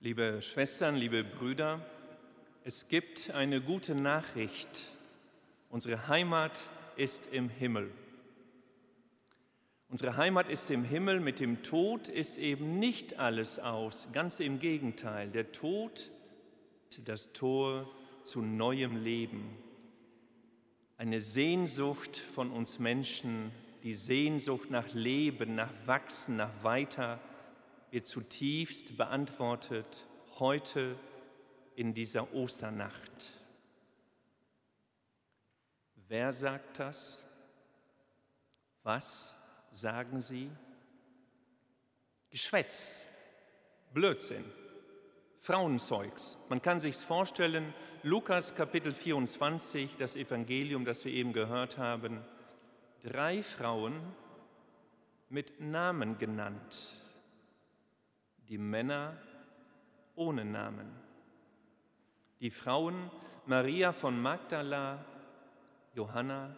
Liebe Schwestern, liebe Brüder, es gibt eine gute Nachricht. Unsere Heimat ist im Himmel. Unsere Heimat ist im Himmel, mit dem Tod ist eben nicht alles aus, ganz im Gegenteil. Der Tod ist das Tor zu neuem Leben. Eine Sehnsucht von uns Menschen, die Sehnsucht nach Leben, nach Wachsen, nach Weiter, wird zutiefst beantwortet heute in dieser Osternacht. Wer sagt das? Was sagen sie? Geschwätz, Blödsinn, Frauenzeugs. Man kann sich's vorstellen, Lukas Kapitel 24, das Evangelium, das wir eben gehört haben, drei Frauen mit Namen genannt, die Männer ohne Namen. Die Frauen Maria von Magdala, Johanna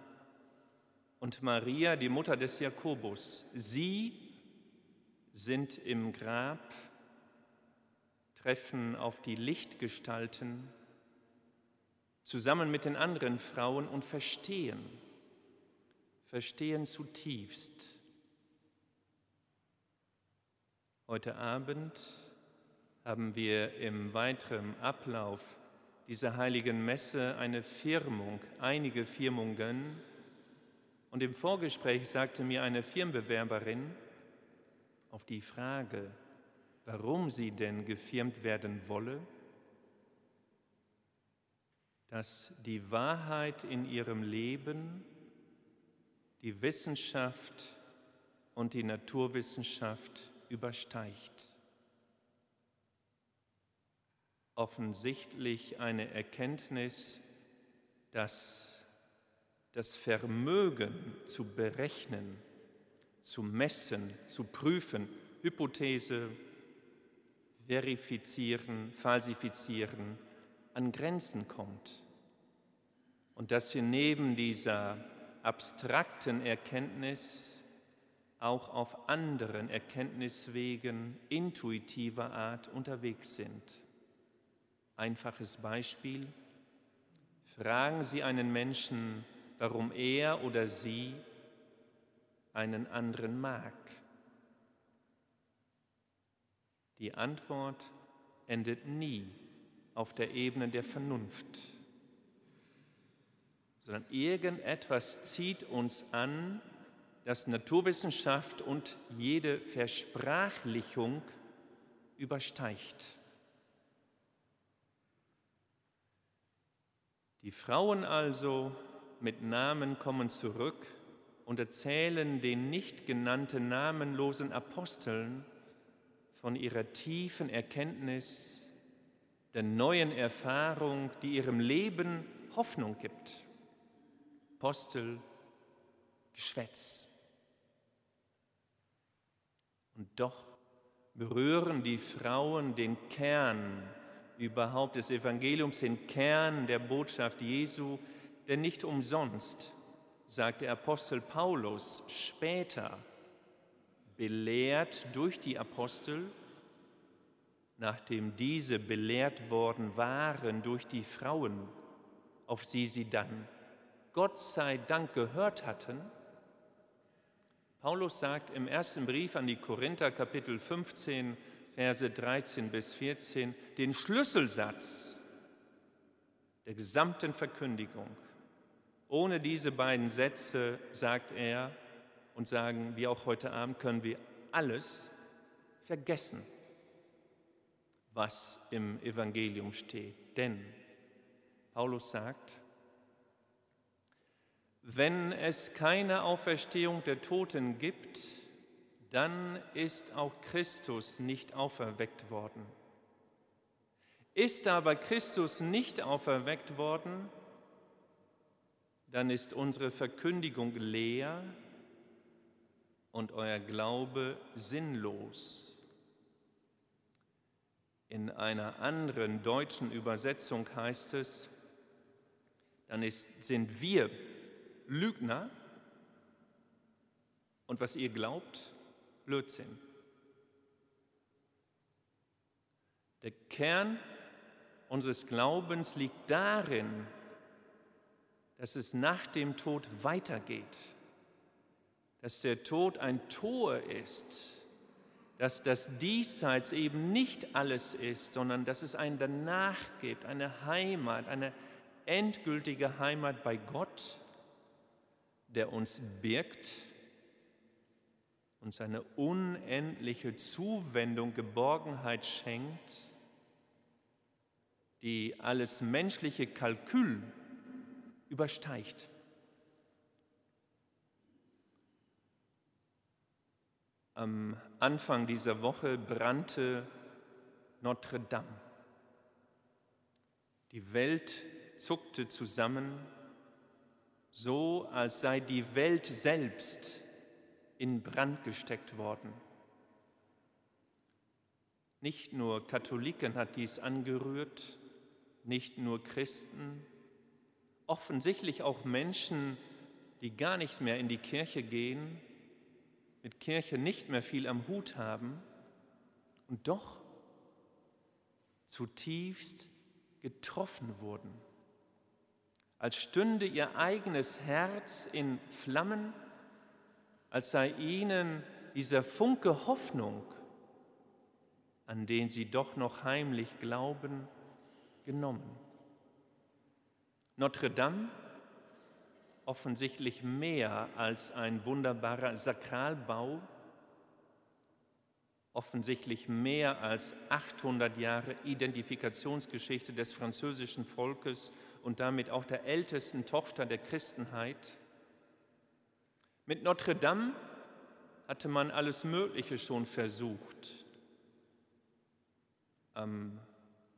und Maria, die Mutter des Jakobus. Sie sind im Grab, treffen auf die Lichtgestalten zusammen mit den anderen Frauen und verstehen, verstehen zutiefst. Heute Abend haben wir im weiteren Ablauf dieser heiligen Messe eine Firmung, einige Firmungen. Und im Vorgespräch sagte mir eine Firmenbewerberin auf die Frage, warum sie denn gefirmt werden wolle, dass die Wahrheit in ihrem Leben die Wissenschaft und die Naturwissenschaft übersteigt. Offensichtlich eine Erkenntnis, dass das Vermögen zu berechnen, zu messen, zu prüfen, Hypothese, verifizieren, falsifizieren, an Grenzen kommt. Und dass wir neben dieser abstrakten Erkenntnis auch auf anderen Erkenntniswegen intuitiver Art unterwegs sind. Einfaches Beispiel. Fragen Sie einen Menschen, warum er oder sie einen anderen mag. Die Antwort endet nie auf der Ebene der Vernunft, sondern irgendetwas zieht uns an, das Naturwissenschaft und jede Versprachlichung übersteigt. Die Frauen also mit Namen kommen zurück und erzählen den nicht genannten namenlosen Aposteln von ihrer tiefen Erkenntnis, der neuen Erfahrung, die ihrem Leben Hoffnung gibt. Apostel, Geschwätz. Und doch berühren die Frauen den Kern überhaupt des Evangeliums, den Kern der Botschaft Jesu, denn nicht umsonst sagt der Apostel Paulus später, belehrt durch die Apostel, nachdem diese belehrt worden waren durch die Frauen, auf die sie dann Gott sei Dank gehört hatten. Paulus sagt im ersten Brief an die Korinther Kapitel 15, Verse 13 bis 14 den Schlüsselsatz der gesamten Verkündigung. Ohne diese beiden Sätze, sagt er, und sagen wir auch heute Abend, können wir alles vergessen, was im Evangelium steht. Denn Paulus sagt, wenn es keine Auferstehung der Toten gibt, dann ist auch Christus nicht auferweckt worden. Ist aber Christus nicht auferweckt worden, dann ist unsere Verkündigung leer und euer Glaube sinnlos. In einer anderen deutschen Übersetzung heißt es, dann ist, sind wir Lügner und was ihr glaubt, Blödsinn. Der Kern unseres Glaubens liegt darin, dass es nach dem Tod weitergeht, dass der Tod ein Tor ist, dass das Diesseits eben nicht alles ist, sondern dass es ein Danach gibt, eine Heimat, eine endgültige Heimat bei Gott, der uns birgt, uns eine unendliche Zuwendung, Geborgenheit schenkt, die alles menschliche Kalkül übersteigt. Am Anfang dieser Woche brannte Notre Dame. Die Welt zuckte zusammen, so als sei die Welt selbst in Brand gesteckt worden. Nicht nur Katholiken hat dies angerührt, nicht nur Christen, offensichtlich auch Menschen, die gar nicht mehr in die Kirche gehen, mit Kirche nicht mehr viel am Hut haben und doch zutiefst getroffen wurden, als stünde ihr eigenes Herz in Flammen, als sei ihnen dieser Funke Hoffnung, an den sie doch noch heimlich glauben, genommen. Notre Dame, offensichtlich mehr als ein wunderbarer Sakralbau, offensichtlich mehr als 800 Jahre Identifikationsgeschichte des französischen Volkes und damit auch der ältesten Tochter der Christenheit. Mit Notre Dame hatte man alles Mögliche schon versucht. Am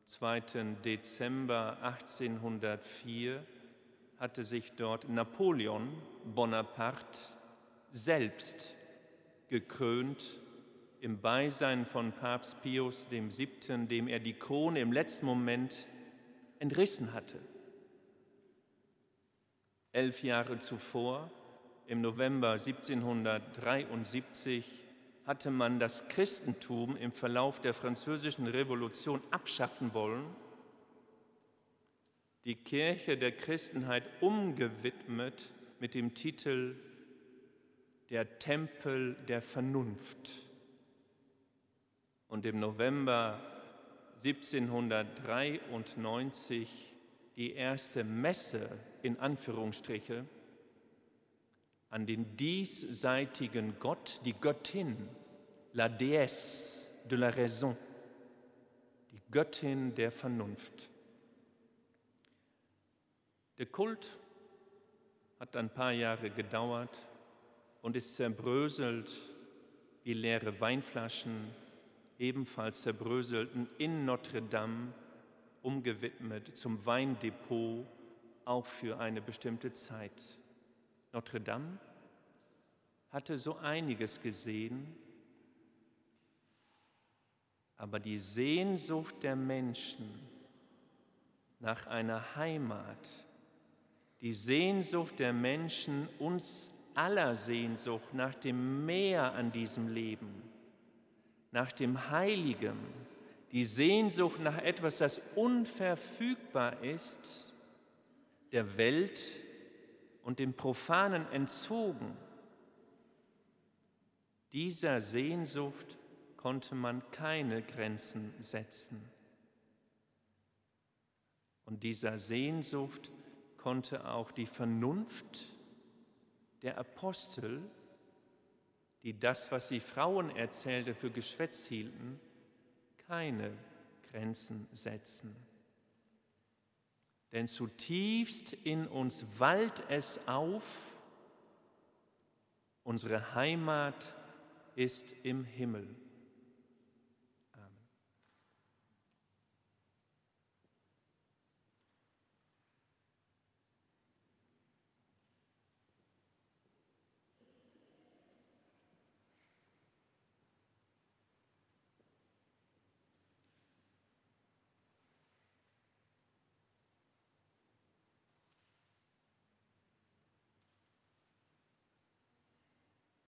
2. Dezember 1804 hatte sich dort Napoleon Bonaparte selbst gekrönt im Beisein von Papst Pius VII., dem er die Krone im letzten Moment entrissen hatte. Elf Jahre zuvor, im November 1773, hatte man das Christentum im Verlauf der französischen Revolution abschaffen wollen, die Kirche der Christenheit umgewidmet mit dem Titel Der Tempel der Vernunft. Und im November 1793 die erste Messe in Anführungsstriche an den diesseitigen Gott, die Göttin, la déesse de la raison, die Göttin der Vernunft. Der Kult hat ein paar Jahre gedauert und ist zerbröselt wie leere Weinflaschen, ebenfalls zerbröselten in Notre Dame, umgewidmet zum Weindepot, auch für eine bestimmte Zeit. Notre Dame hatte so einiges gesehen, aber die Sehnsucht der Menschen nach einer Heimat, die Sehnsucht der Menschen, uns aller Sehnsucht nach dem Meer an diesem Leben, nach dem Heiligen, die Sehnsucht nach etwas, das unverfügbar ist, der Welt und dem Profanen entzogen. Dieser Sehnsucht konnte man keine Grenzen setzen. Und dieser Sehnsucht konnte auch die Vernunft der Apostel, die das, was sie Frauen erzählte, für Geschwätz hielten, keine Grenzen setzen. Denn zutiefst in uns wallt es auf, unsere Heimat ist im Himmel.